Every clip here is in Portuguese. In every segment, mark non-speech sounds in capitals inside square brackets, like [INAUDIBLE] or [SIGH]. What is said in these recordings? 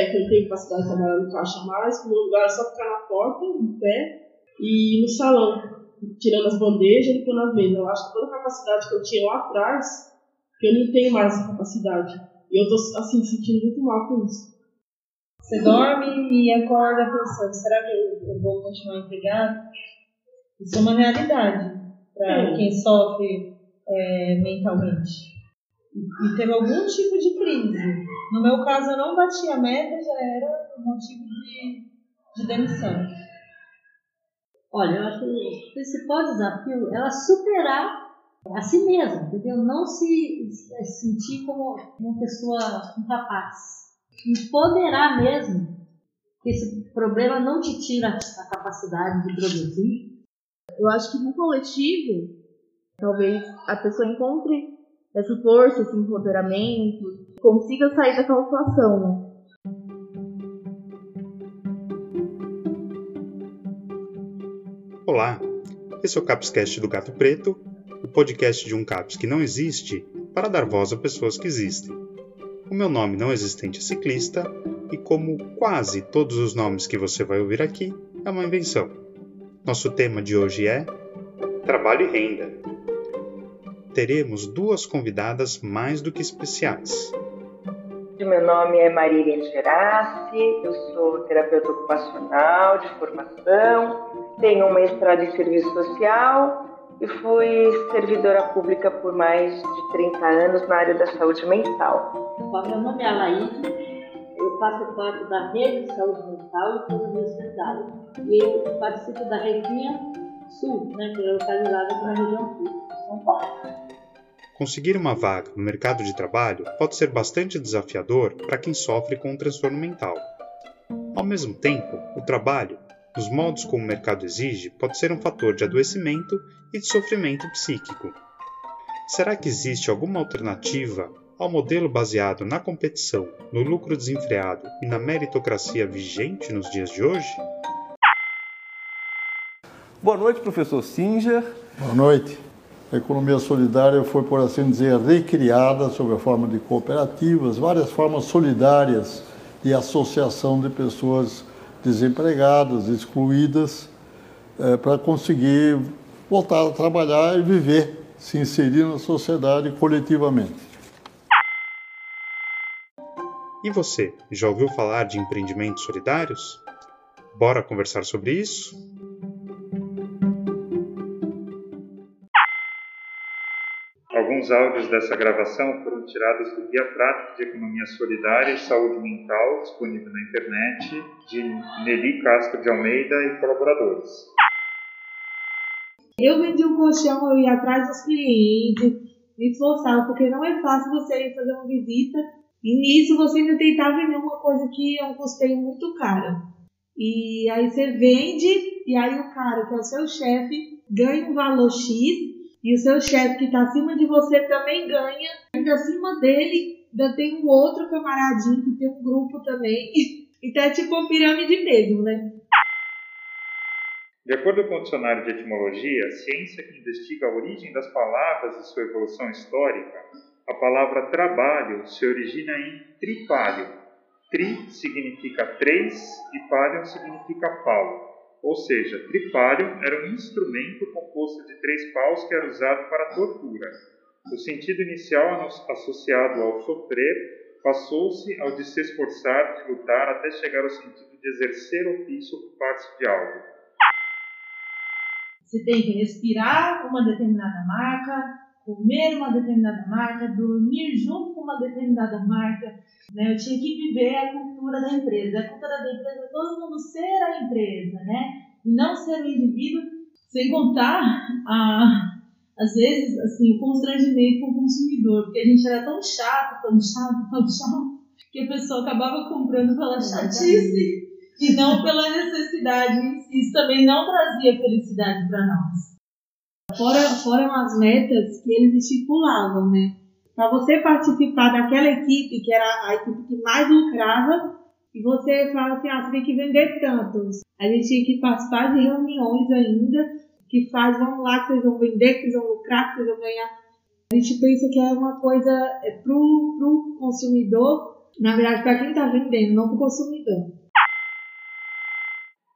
É, que eu tenho capacidade de trabalhar no caixa mais, que o meu lugar é só ficar na porta, em pé, e no salão, tirando as bandejas e limpando as mesas. Eu acho que toda a capacidade que eu tinha lá atrás, que eu não tenho mais essa capacidade. E eu tô, assim, sentindo muito mal com isso. Você dorme e acorda pensando, será que eu vou continuar empregado? Isso é uma realidade para quem sofre é, mentalmente. E teve algum tipo de crise. No meu caso, eu não bati a meta, já era motivo de, de demissão. Olha, eu acho que o principal desafio é ela superar a si mesma, entendeu? Não se sentir como uma pessoa incapaz. Empoderar mesmo que esse problema não te tira a capacidade de produzir. Eu acho que no coletivo, talvez a pessoa encontre essa força, esse empoderamento, consiga sair daquela situação, né? Olá, esse é o Capscast do Gato Preto, o podcast de um CAPS que não existe para dar voz a pessoas que existem. O meu nome não existente é ciclista e, como quase todos os nomes que você vai ouvir aqui, é uma invenção. Nosso tema de hoje é Trabalho e Renda. Teremos duas convidadas mais do que especiais. Meu nome é Marília Gerassi, eu sou terapeuta ocupacional de formação, tenho um mestrado em serviço social e fui servidora pública por mais de 30 anos na área da saúde mental. Meu nome é Alaide, eu faço parte da rede de saúde mental e universitária e eu participo da Redinha Sul, né, que é localizada na região sul São Paulo. Conseguir uma vaga no mercado de trabalho pode ser bastante desafiador para quem sofre com um transtorno mental. Ao mesmo tempo, o trabalho, nos modos como o mercado exige, pode ser um fator de adoecimento e de sofrimento psíquico. Será que existe alguma alternativa ao modelo baseado na competição, no lucro desenfreado e na meritocracia vigente nos dias de hoje? Boa noite, professor Singer. Boa noite. A economia solidária foi, por assim dizer, recriada sob a forma de cooperativas, várias formas solidárias de associação de pessoas desempregadas, excluídas, é, para conseguir voltar a trabalhar e viver, se inserir na sociedade coletivamente. E você, já ouviu falar de empreendimentos solidários? Bora conversar sobre isso? Alguns áudios dessa gravação foram tirados do Guia Prático de Economia Solidária e Saúde Mental, disponível na internet, de Nelly Castro de Almeida e colaboradores. Eu vendi um colchão, eu ia atrás dos clientes, me esforçava, porque não é fácil você ir fazer uma visita e nisso você ainda tentar vender uma coisa que é um custeio muito caro. E aí você vende, e aí o cara, que é o seu chefe, ganha um valor X e o seu chefe que está acima de você também ganha. Ainda acima dele, ainda tem um outro camaradinho que tem um grupo também. [LAUGHS] Então é tipo uma pirâmide mesmo, né? De acordo com o dicionário de etimologia, a ciência que investiga a origem das palavras e sua evolução histórica, a palavra trabalho se origina em tripalho. Tri significa três e palio significa pau. Ou seja, tripalho era um instrumento composto de três paus que era usado para tortura. O sentido inicial associado ao sofrer passou-se ao de se esforçar, de lutar, até chegar ao sentido de exercer ofício, ocupar-se de algo. Você tem que respirar uma determinada marca, comer uma determinada marca, dormir junto com uma determinada marca. Né? Eu tinha que viver a cultura da empresa. A cultura da empresa todo mundo ser a empresa, né? E não ser o indivíduo, sem contar, a, às vezes, assim, o constrangimento com o consumidor, porque a gente era tão chato, tão chato, tão chato, que a pessoa acabava comprando pela chatice e não pela necessidade. Isso também não trazia felicidade para nós. Fora, foram as metas que eles estipulavam, né? Para você participar daquela equipe, que era a equipe que mais lucrava, e você fala assim, ah, você tem que vender tantos. A gente tinha que participar de reuniões ainda, que faz, vamos lá, que vocês vão vender, que vocês vão lucrar, que vocês vão ganhar. A gente pensa que é uma coisa é pro, pro consumidor, Na verdade, para quem está vendendo, não para o consumidor.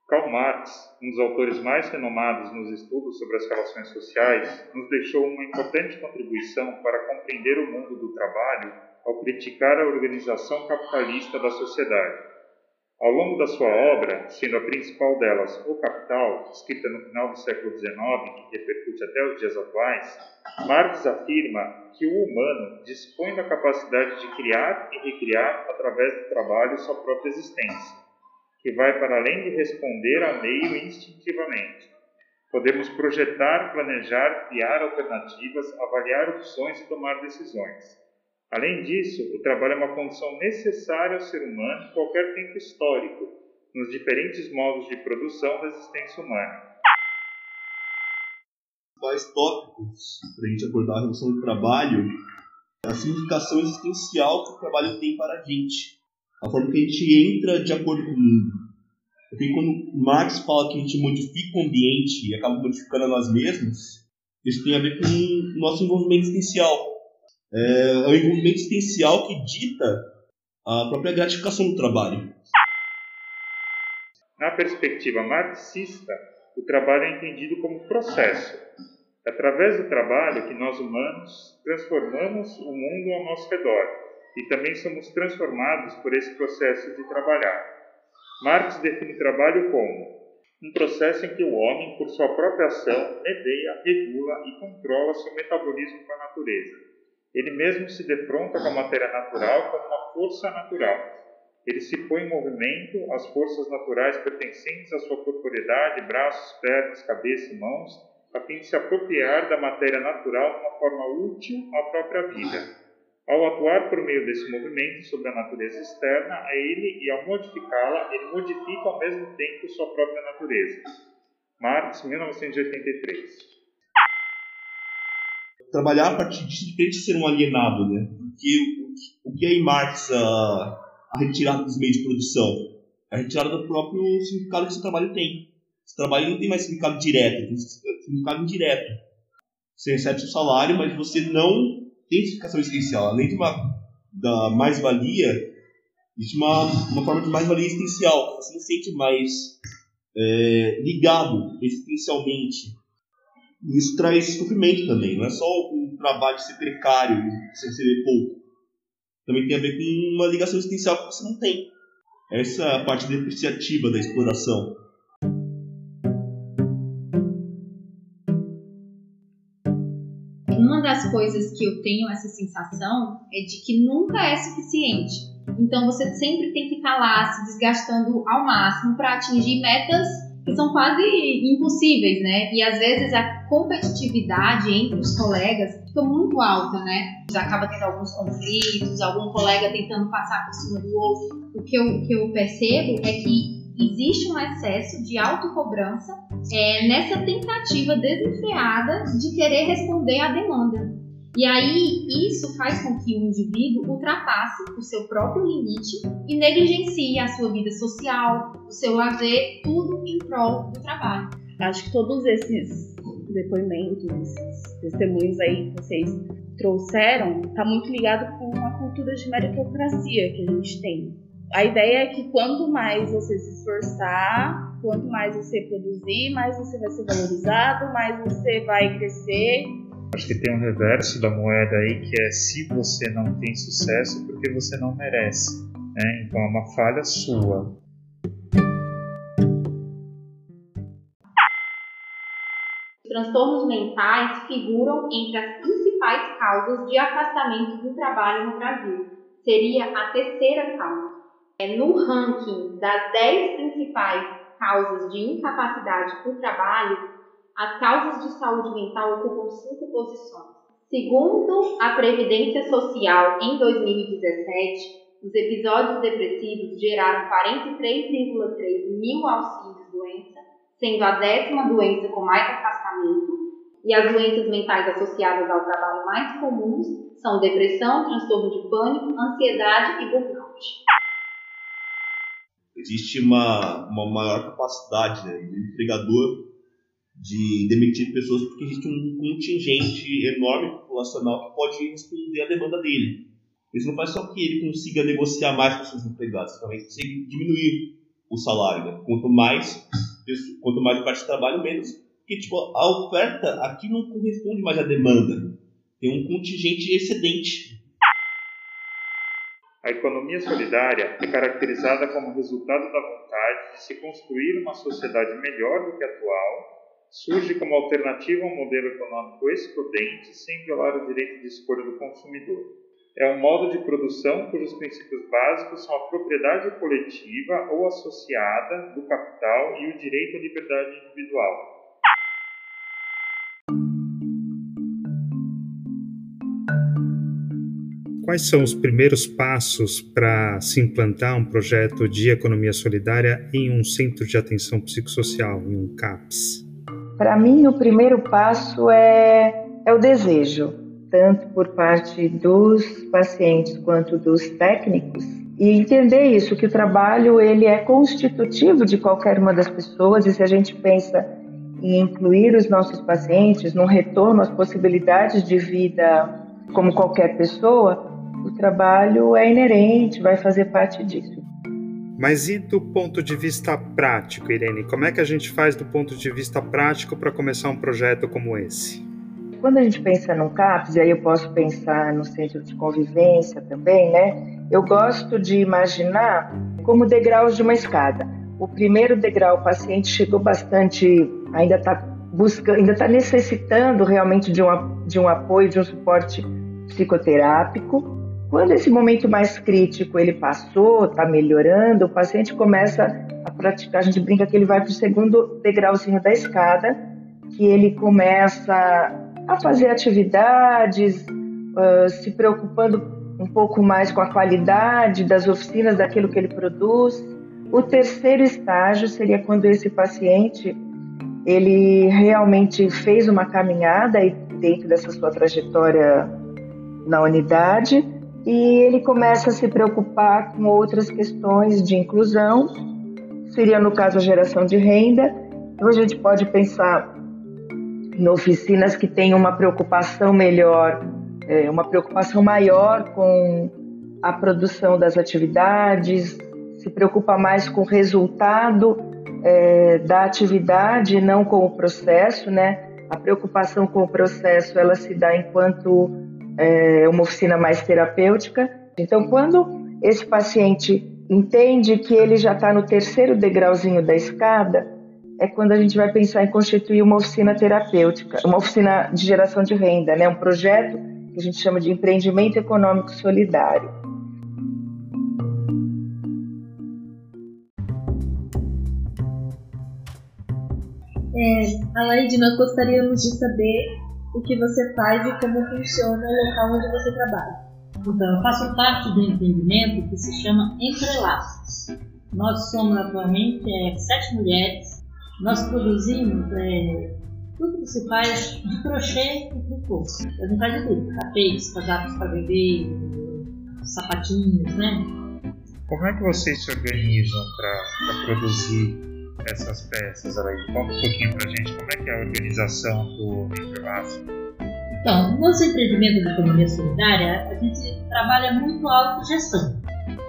Karl Marx, um dos autores mais renomados nos estudos sobre as relações sociais, nos deixou uma importante contribuição para compreender o mundo do trabalho ao criticar a organização capitalista da sociedade. Ao longo da sua obra, sendo a principal delas O Capital, escrita no final do século XIX, que repercute até os dias atuais, Marx afirma que o humano dispõe da capacidade de criar e recriar através do trabalho sua própria existência, que vai para além de responder ao meio instintivamente. Podemos projetar, planejar, criar alternativas, avaliar opções e tomar decisões. Além disso, o trabalho é uma condição necessária ao ser humano em qualquer tempo histórico, nos diferentes modos de produção da existência humana. Quais tópicos para a gente abordar a relação do trabalho, a significação existencial que o trabalho tem para a gente, a forma que a gente entra de acordo com o mundo. Porque quando Marx fala que a gente modifica o ambiente e acaba modificando a nós mesmos, isso tem a ver com o nosso envolvimento existencial é, é o envolvimento existencial que dita a própria gratificação do trabalho. Na perspectiva marxista, o trabalho é entendido como processo. É através do trabalho que nós humanos transformamos o mundo ao nosso redor e também somos transformados por esse processo de trabalhar. Marx define trabalho como um processo em que o homem, por sua própria ação, medeia, regula e controla seu metabolismo com a natureza ele mesmo se defronta com a matéria natural como uma força natural. Ele se põe em movimento, as forças naturais pertencentes à sua corporeidade, braços, pernas, cabeça e mãos, a fim de se apropriar da matéria natural de uma forma útil à própria vida. Ao atuar por meio desse movimento sobre a natureza externa a ele e ao modificá-la, ele modifica ao mesmo tempo sua própria natureza. Marx, 1983 trabalhar a partir disso diferente de ser um alienado, né? Porque o, o que é em Marx a, a retirada dos meios de produção? A retirada do próprio significado que esse trabalho tem. Esse trabalho não tem mais significado direto, tem significado indireto. Você recebe seu salário, mas você não tem significação existencial. Além de uma da mais-valia, existe uma, uma forma de mais-valia existencial. Você se sente mais é, ligado existencialmente e isso traz sofrimento também. Não é só um trabalho ser precário e você receber pouco. Também tem a ver com uma ligação existencial que você não tem. Essa é a parte depreciativa da exploração. Uma das coisas que eu tenho essa sensação é de que nunca é suficiente. Então você sempre tem que estar lá se desgastando ao máximo para atingir metas que são quase impossíveis, né? E às vezes competitividade entre os colegas fica muito alta, né? Acaba tendo alguns conflitos, algum colega tentando passar por cima do outro. O que eu, que eu percebo é que existe um excesso de autocobrança é, nessa tentativa desenfreada de querer responder à demanda. E aí, isso faz com que o indivíduo ultrapasse o seu próprio limite e negligencie a sua vida social, o seu lazer, tudo em prol do trabalho. Acho que todos esses depoimentos, testemunhos aí que vocês trouxeram, está muito ligado com a cultura de meritocracia que a gente tem. A ideia é que quanto mais você se esforçar, quanto mais você produzir, mais você vai ser valorizado, mais você vai crescer Acho que tem um reverso da moeda aí que é se você não tem sucesso porque você não merece. Né? Então é uma falha sua. Transtornos mentais figuram entre as principais causas de afastamento do trabalho no Brasil. Seria a terceira causa. É no ranking das 10 principais causas de incapacidade por trabalho, as causas de saúde mental ocupam cinco posições. Segundo a Previdência Social, em 2017, os episódios depressivos geraram 43,3 mil auxílios-doença, sendo a décima doença com mais e as doenças mentais associadas ao trabalho mais comuns são depressão, transtorno de pânico, ansiedade e burnout. Existe uma, uma maior capacidade né, do empregador de demitir pessoas porque existe um contingente enorme populacional que pode responder à demanda dele. Isso não faz só que ele consiga negociar mais com seus empregados, também consegue diminuir o salário. Né? Quanto mais quanto mais parte de trabalho, menos. Porque tipo, a oferta aqui não corresponde mais à demanda. Tem um contingente excedente. A economia solidária é caracterizada como resultado da vontade de se construir uma sociedade melhor do que a atual surge como alternativa a um modelo econômico excludente sem violar o direito de escolha do consumidor. É um modo de produção cujos princípios básicos são a propriedade coletiva ou associada do capital e o direito à liberdade individual. Quais são os primeiros passos para se implantar um projeto de economia solidária em um centro de atenção psicossocial, em um CAPS? Para mim, o primeiro passo é, é o desejo, tanto por parte dos pacientes quanto dos técnicos, e entender isso, que o trabalho ele é constitutivo de qualquer uma das pessoas, e se a gente pensa em incluir os nossos pacientes num retorno às possibilidades de vida como qualquer pessoa, o trabalho é inerente, vai fazer parte disso. Mas e do ponto de vista prático, Irene? Como é que a gente faz do ponto de vista prático para começar um projeto como esse? Quando a gente pensa no CAPS, e aí eu posso pensar no centro de convivência também, né? Eu gosto de imaginar como degraus de uma escada. O primeiro degrau, o paciente chegou bastante, ainda está buscando, ainda está necessitando realmente de um, de um apoio, de um suporte psicoterápico. Quando esse momento mais crítico ele passou, está melhorando, o paciente começa a praticar, a gente brinca que ele vai para o segundo degrauzinho da escada, que ele começa a fazer atividades, uh, se preocupando um pouco mais com a qualidade das oficinas, daquilo que ele produz. O terceiro estágio seria quando esse paciente ele realmente fez uma caminhada dentro dessa sua trajetória na unidade e ele começa a se preocupar com outras questões de inclusão, seria no caso a geração de renda. Então a gente pode pensar em oficinas que têm uma preocupação melhor, é, uma preocupação maior com a produção das atividades, se preocupa mais com o resultado é, da atividade, não com o processo, né? A preocupação com o processo ela se dá enquanto é, uma oficina mais terapêutica. Então, quando esse paciente entende que ele já está no terceiro degrauzinho da escada, é quando a gente vai pensar em constituir uma oficina terapêutica, uma oficina de geração de renda, né? um projeto que a gente chama de empreendimento econômico solidário. É, Alaide, nós gostaríamos de saber o que você faz e como funciona o local onde você trabalha. Então, eu faço parte do empreendimento que se chama Entrelaços. Nós somos atualmente é, sete mulheres. Nós produzimos é, tudo que se faz de crochê e tricô. A gente faz de tudo: tapetes, casacos para bebê, sapatinhos, né? Como é que vocês se organizam para produzir essas peças aí? Conta um pouquinho pra gente como é que é a organização do Interlaço. Então, nos empreendimentos de economia solidária, a gente trabalha muito a autogestão.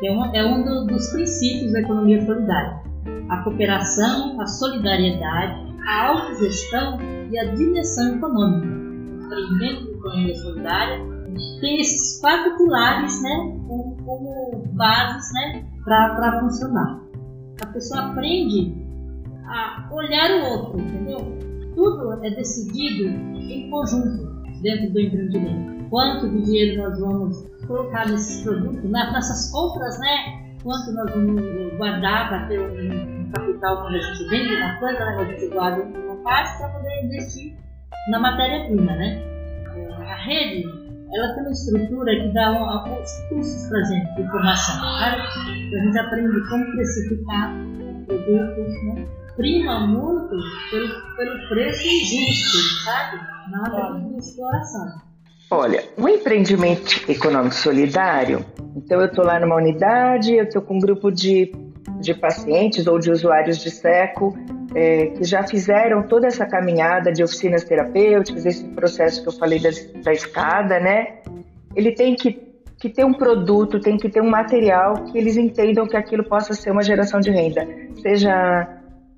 É um, é um do, dos princípios da economia solidária. A cooperação, a solidariedade, a autogestão e a dimensão econômica. O empreendimento de economia solidária tem esses quatro pilares né, como, como bases né, para funcionar. A pessoa aprende a olhar o outro, entendeu? Tudo é decidido em conjunto dentro do empreendimento. Quanto de dinheiro nós vamos colocar nesses produtos, nessas compras, né? Quanto nós vamos guardar para ter um, capital quando a gente vende uma coisa, né? a gente guarda uma parte para poder investir na matéria-prima, né? É, a rede, ela tem uma estrutura que dá alguns cursos para gente de informação, claro? A gente aprende como precificar produtos, né? Prima muito pelo, pelo preço injusto, sabe? Nada de exploração. Olha, um empreendimento econômico solidário, então eu estou lá numa unidade, eu estou com um grupo de, de pacientes ou de usuários de SECO é, que já fizeram toda essa caminhada de oficinas terapêuticas, esse processo que eu falei da, da escada, né? Ele tem que, que ter um produto, tem que ter um material que eles entendam que aquilo possa ser uma geração de renda, seja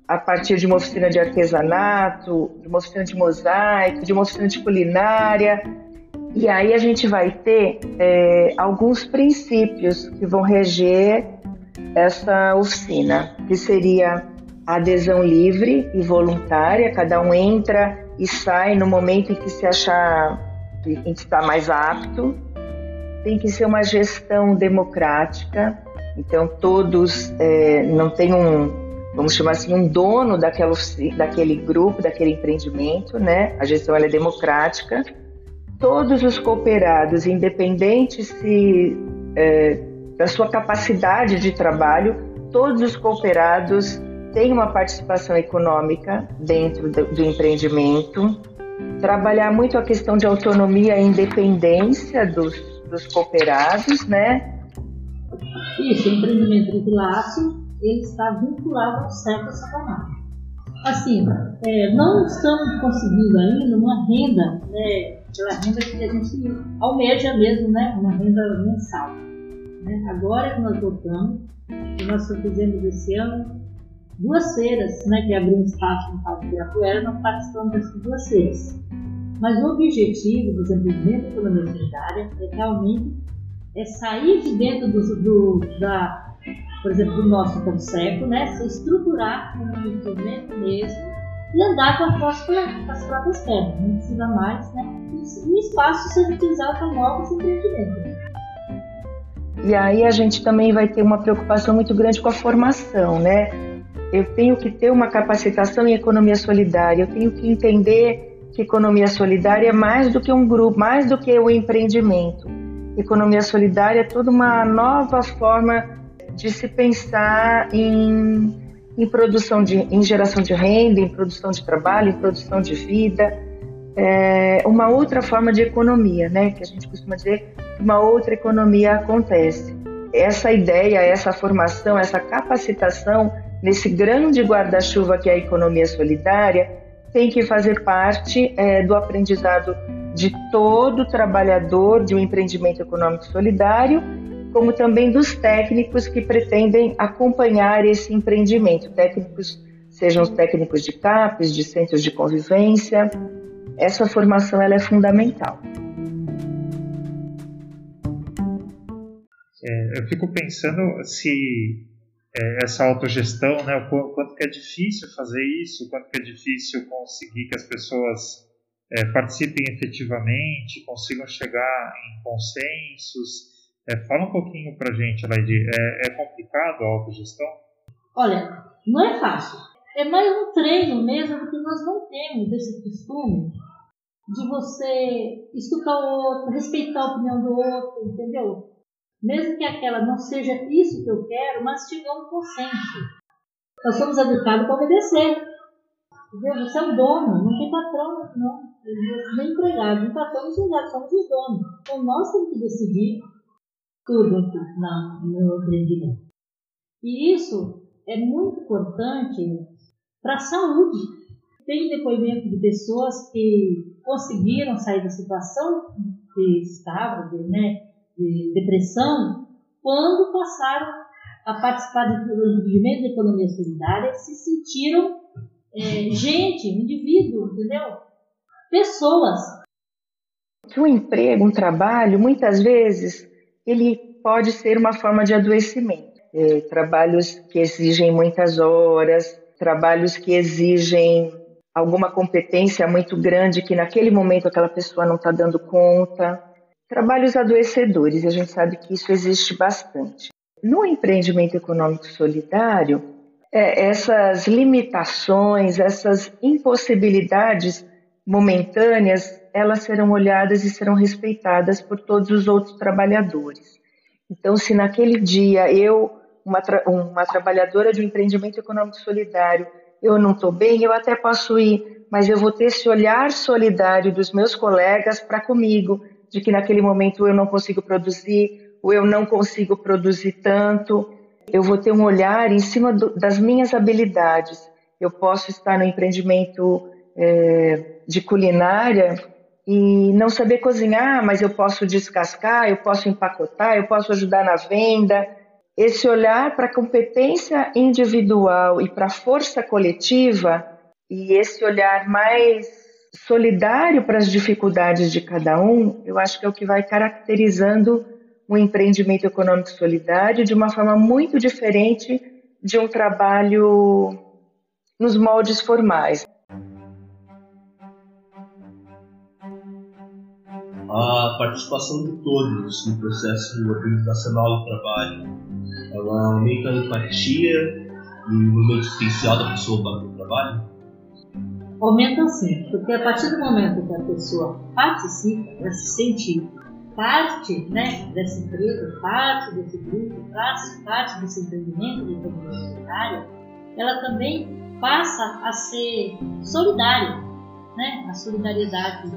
a partir de uma oficina de artesanato, de uma oficina de mosaico, de uma oficina de culinária. E aí a gente vai ter é, alguns princípios que vão reger essa oficina, que seria a adesão livre e voluntária, cada um entra e sai no momento em que se achar que está mais apto. Tem que ser uma gestão democrática, então todos é, não tem um vamos chamar assim, um dono daquela, daquele grupo, daquele empreendimento, né? A gestão é democrática. Todos os cooperados, independente se é, da sua capacidade de trabalho, todos os cooperados têm uma participação econômica dentro do, do empreendimento. Trabalhar muito a questão de autonomia e independência dos, dos cooperados, né? Isso, empreendimento de classe ele está vinculado ao século satanás. Assim, é, não estamos conseguindo ainda uma renda, né, aquela renda que a gente almeja mesmo, né, uma renda mensal. Né? Agora que nós voltamos, que nós fizemos esse ano duas feiras, né, que abriu um espaço no Parque Ibirapuera, nós participamos dessas duas feiras. Mas o objetivo do desenvolvimento da economia solidária é realmente é sair de dentro do, do da por exemplo, do nosso conceito, né, se estruturar como um instrumento mesmo e andar com as, próprias, com as próprias pernas, não precisa mais, né, o espaço ser utilizado para novos empreendimentos. E aí a gente também vai ter uma preocupação muito grande com a formação, né? Eu tenho que ter uma capacitação em economia solidária, eu tenho que entender que economia solidária é mais do que um grupo, mais do que o empreendimento. Economia solidária é toda uma nova forma de se pensar em, em produção de, em geração de renda, em produção de trabalho, em produção de vida, é, uma outra forma de economia, né? Que a gente costuma dizer que uma outra economia acontece. Essa ideia, essa formação, essa capacitação nesse grande guarda-chuva que é a economia solidária tem que fazer parte é, do aprendizado de todo trabalhador de um empreendimento econômico solidário como também dos técnicos que pretendem acompanhar esse empreendimento. Técnicos, sejam os técnicos de CAPES, de centros de convivência. Essa formação ela é fundamental. É, eu fico pensando se é, essa autogestão, né, o quanto que é difícil fazer isso, quanto que é difícil conseguir que as pessoas é, participem efetivamente, consigam chegar em consensos, é, fala um pouquinho para gente, Laide. É, é complicado a autogestão? Olha, não é fácil. É mais um treino mesmo, porque nós não temos esse costume de você escutar o outro, respeitar a opinião do outro, entendeu? Mesmo que aquela não seja isso que eu quero, mas chegar a um consenso. Nós somos educados para obedecer. Entendeu? Você é o dono, não tem patrão, não. Nem empregado, nem patrão, nem empregado, somos os donos. Então nós temos que decidir tudo aqui na, no empreendimento. E isso é muito importante para a saúde. Tem depoimento de pessoas que conseguiram sair da situação que estava, de, né, de depressão, quando passaram a participar do desenvolvimento da economia solidária, se sentiram é, gente, indivíduo, entendeu? Pessoas. Um emprego, um trabalho, muitas vezes ele pode ser uma forma de adoecimento. É, trabalhos que exigem muitas horas, trabalhos que exigem alguma competência muito grande que naquele momento aquela pessoa não está dando conta. Trabalhos adoecedores, a gente sabe que isso existe bastante. No empreendimento econômico solidário, é, essas limitações, essas impossibilidades momentâneas, elas serão olhadas e serão respeitadas por todos os outros trabalhadores. Então, se naquele dia eu, uma, tra uma trabalhadora de um empreendimento econômico solidário, eu não estou bem, eu até posso ir, mas eu vou ter esse olhar solidário dos meus colegas para comigo, de que naquele momento eu não consigo produzir, ou eu não consigo produzir tanto. Eu vou ter um olhar em cima do, das minhas habilidades. Eu posso estar no empreendimento é, de culinária e não saber cozinhar, mas eu posso descascar, eu posso empacotar, eu posso ajudar na venda. Esse olhar para a competência individual e para a força coletiva e esse olhar mais solidário para as dificuldades de cada um, eu acho que é o que vai caracterizando um empreendimento econômico solidário de uma forma muito diferente de um trabalho nos moldes formais. A participação de todos no processo organizacional do trabalho, ela aumenta a empatia e o momento existencial da pessoa para o trabalho? Aumenta sim, porque a partir do momento que a pessoa participa, ela se sente parte né, dessa empresa, parte desse grupo, parte, parte desse empreendimento de economia solidária, ela também passa a ser solidária, né? a solidariedade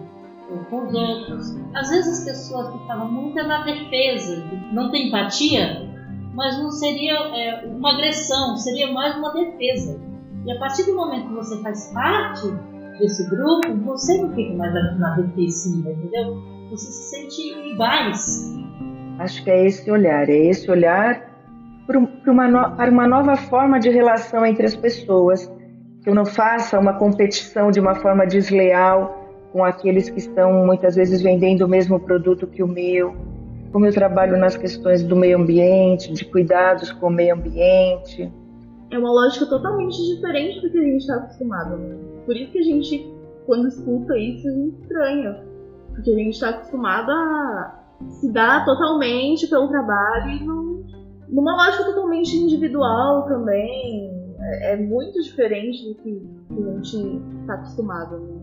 com os outros. Às vezes as pessoas ficavam muito na defesa, não tem empatia, mas não seria é, uma agressão, seria mais uma defesa. E a partir do momento que você faz parte desse grupo, você não fica mais na defensiva, entendeu? você se sente iguais. Acho que é esse olhar, é esse olhar para uma, no, para uma nova forma de relação entre as pessoas, que eu não faça uma competição de uma forma desleal com aqueles que estão muitas vezes vendendo o mesmo produto que o meu, como eu trabalho nas questões do meio ambiente, de cuidados com o meio ambiente. É uma lógica totalmente diferente do que a gente está acostumado. Por isso que a gente, quando escuta isso, estranha. Porque a gente está acostumado a se dar totalmente pelo trabalho e numa lógica totalmente individual também. É, é muito diferente do que, que a gente está acostumado. Né?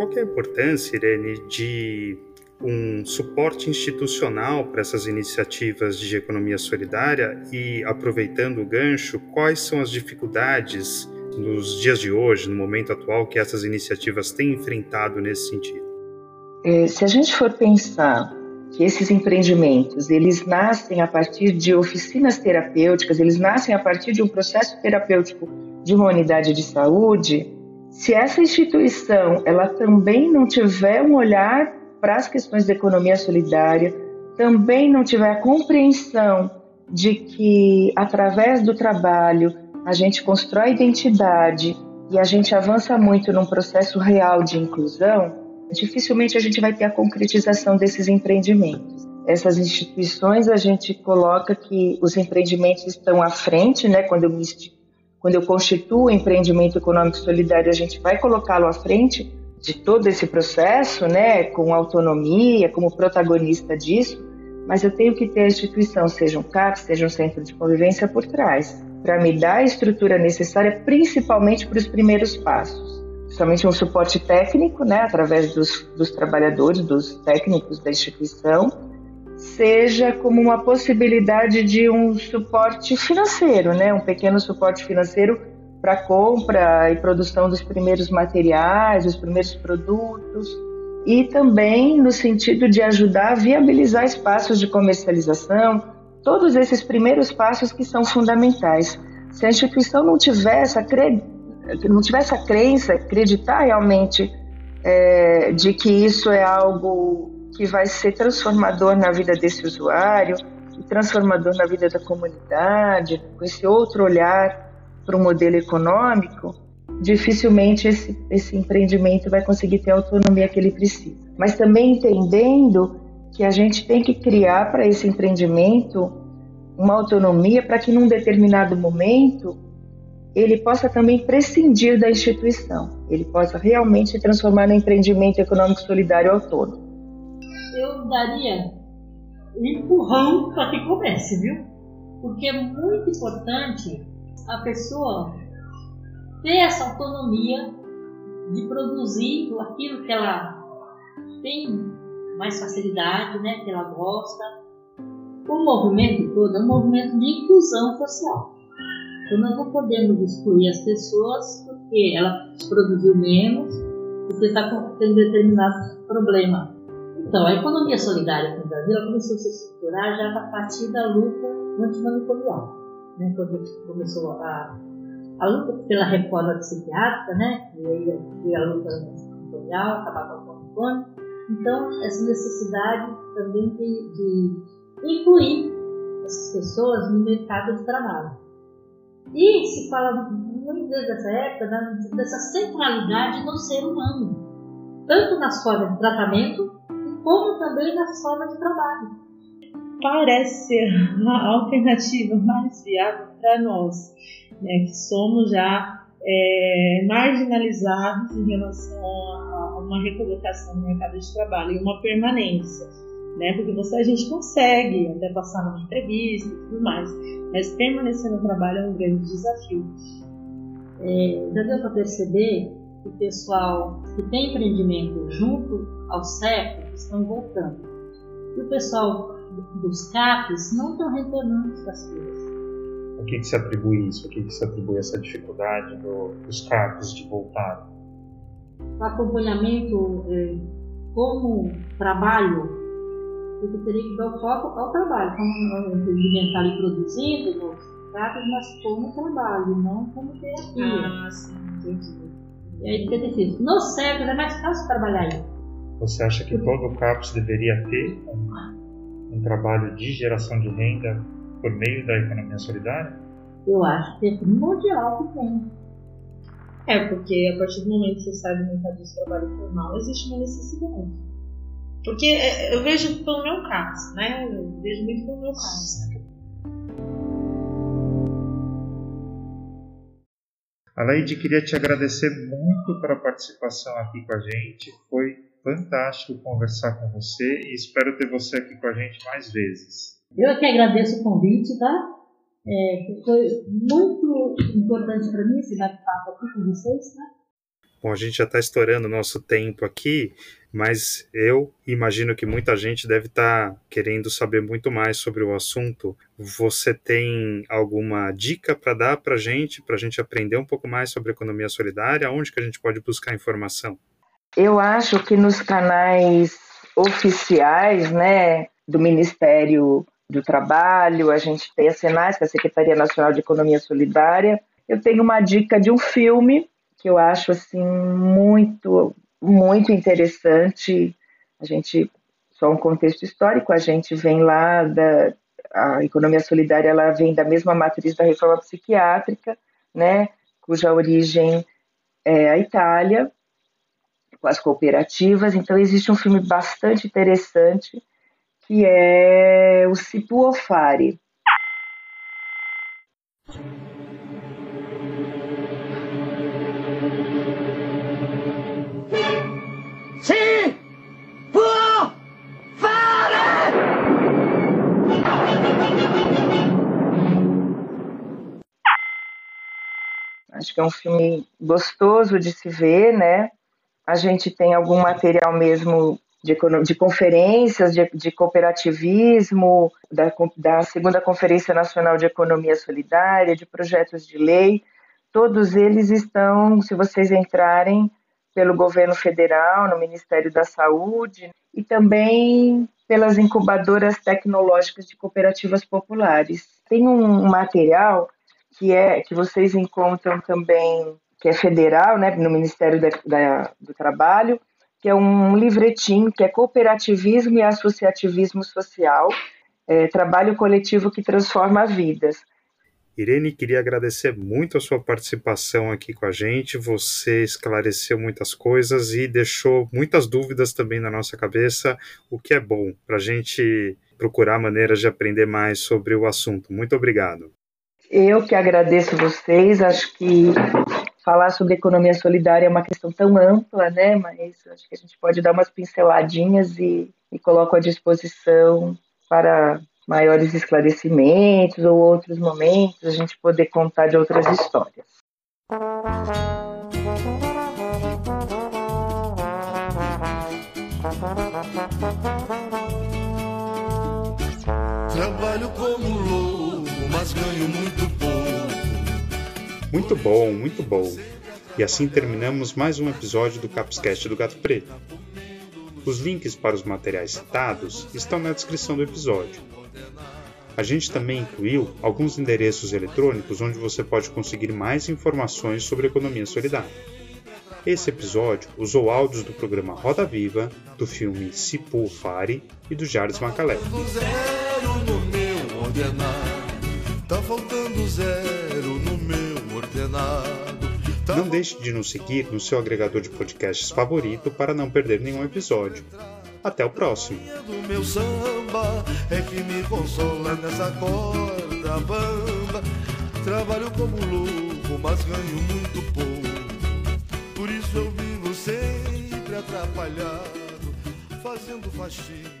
Qual é a importância, Irene, de um suporte institucional para essas iniciativas de economia solidária e, aproveitando o gancho, quais são as dificuldades nos dias de hoje, no momento atual, que essas iniciativas têm enfrentado nesse sentido? É, se a gente for pensar que esses empreendimentos eles nascem a partir de oficinas terapêuticas, eles nascem a partir de um processo terapêutico de uma unidade de saúde, se essa instituição ela também não tiver um olhar para as questões da economia solidária, também não tiver a compreensão de que através do trabalho a gente constrói identidade e a gente avança muito num processo real de inclusão, dificilmente a gente vai ter a concretização desses empreendimentos. Essas instituições a gente coloca que os empreendimentos estão à frente, né? Quando eu me, quando eu constituo o empreendimento econômico solidário, a gente vai colocá-lo à frente, de todo esse processo, né, com autonomia, como protagonista disso, mas eu tenho que ter a instituição, seja um CAP, seja um centro de convivência por trás, para me dar a estrutura necessária, principalmente para os primeiros passos. Somente um suporte técnico, né, através dos, dos trabalhadores, dos técnicos da instituição, seja como uma possibilidade de um suporte financeiro, né, um pequeno suporte financeiro para compra e produção dos primeiros materiais, dos primeiros produtos, e também no sentido de ajudar a viabilizar espaços de comercialização, todos esses primeiros passos que são fundamentais. Se a instituição não tiver essa, cre... não tiver essa crença, acreditar realmente é, de que isso é algo que vai ser transformador na vida desse usuário, e transformador na vida da comunidade, com esse outro olhar para o modelo econômico, dificilmente esse, esse empreendimento vai conseguir ter a autonomia que ele precisa. Mas também entendendo que a gente tem que criar para esse empreendimento uma autonomia para que num determinado momento ele possa também prescindir da instituição, ele possa realmente transformar no empreendimento econômico solidário autônomo. Eu daria um empurrão para que comece, viu? Porque é muito importante a pessoa ter essa autonomia de produzir aquilo que ela tem mais facilidade, né, que ela gosta. O movimento todo é um movimento de inclusão social. Então nós não podemos excluir as pessoas porque ela produziu menos, porque está tendo determinado problema. Então, a economia solidária no Brasil começou a se estruturar já a partir da luta antimanicomial né, quando começou a, a luta pela reforma psiquiátrica, né, e aí a luta editorial, acabar com a fome. Então, essa necessidade também de, de incluir essas pessoas no mercado de trabalho. E se fala muito dessa época dessa centralidade do ser humano, tanto nas formas de tratamento como também nas formas de trabalho. Parece ser a alternativa mais viável para nós, né, que somos já é, marginalizados em relação a, uma recolocação no mercado de trabalho e uma permanência. Né? Porque você a gente consegue até passar numa entrevista e tudo mais, mas permanecer no trabalho é um grande desafio. É, já deu para perceber que o pessoal que tem empreendimento junto ao CEP estão voltando. E o pessoal dos CAPs não estão retornando para as coisas. O que, que se atribui isso? O que, que se atribui essa dificuldade do, dos CAPs de voltar? O acompanhamento é, como trabalho, você teria que dar o foco ao trabalho, como o empreendimento está ali produzindo nos CAPs, mas como trabalho, não como terapia. Ah, sim, entendi. E aí fica difícil. No CEP é mais fácil trabalhar aí. Você acha que todo o CAPS deveria ter um, um trabalho de geração de renda por meio da economia solidária? Eu acho que é primordial que tem. É, porque a partir do momento que você sai do mercado de trabalho formal, existe uma necessidade. Porque é, eu vejo pelo meu caso, né? Eu vejo muito pelo meu caso. Aleide, queria te agradecer muito pela participação aqui com a gente. Foi fantástico conversar com você e espero ter você aqui com a gente mais vezes. Eu que agradeço o convite, tá? É, foi muito importante para mim esse bate-papo aqui com vocês, tá? Bom, a gente já está estourando o nosso tempo aqui, mas eu imagino que muita gente deve estar tá querendo saber muito mais sobre o assunto. Você tem alguma dica para dar para a gente, para a gente aprender um pouco mais sobre economia solidária? Onde que a gente pode buscar informação? Eu acho que nos canais oficiais, né, do Ministério do Trabalho, a gente tem a Senais, que é a Secretaria Nacional de Economia Solidária. Eu tenho uma dica de um filme que eu acho assim muito muito interessante. A gente só um contexto histórico, a gente vem lá da a economia solidária, ela vem da mesma matriz da reforma psiquiátrica, né, cuja origem é a Itália, com as cooperativas. Então existe um filme bastante interessante que é o Cipuofari. Sim! Acho que é um filme gostoso de se ver, né? A gente tem algum material mesmo de, de conferências de, de cooperativismo, da, da Segunda Conferência Nacional de Economia Solidária, de projetos de lei. Todos eles estão, se vocês entrarem pelo governo federal, no Ministério da Saúde, e também pelas incubadoras tecnológicas de cooperativas populares. Tem um material que é que vocês encontram também, que é federal, né, no Ministério da, da, do Trabalho, que é um livretinho que é cooperativismo e associativismo social, é, trabalho coletivo que transforma vidas. Irene, queria agradecer muito a sua participação aqui com a gente. Você esclareceu muitas coisas e deixou muitas dúvidas também na nossa cabeça, o que é bom para a gente procurar maneiras de aprender mais sobre o assunto. Muito obrigado. Eu que agradeço vocês. Acho que falar sobre economia solidária é uma questão tão ampla, né? Mas acho que a gente pode dar umas pinceladinhas e, e coloco à disposição para maiores esclarecimentos ou outros momentos, a gente poder contar de outras histórias. Trabalho como louco, mas ganho muito muito bom, muito bom. E assim terminamos mais um episódio do Capscast do Gato Preto. Os links para os materiais citados estão na descrição do episódio. A gente também incluiu alguns endereços eletrônicos onde você pode conseguir mais informações sobre economia solidária. Esse episódio usou áudios do programa Roda Viva, do filme Sipu Fari e do Jardim Macalé. Tá faltando zero no ordenado. Não deixe de nos seguir no seu agregador de podcasts favorito para não perder nenhum episódio. Até o próximo. do meu samba é que me consola nessa corda bamba. Trabalho como louco, mas ganho muito pouco. Por isso eu vivo sempre atrapalhado, fazendo faxina.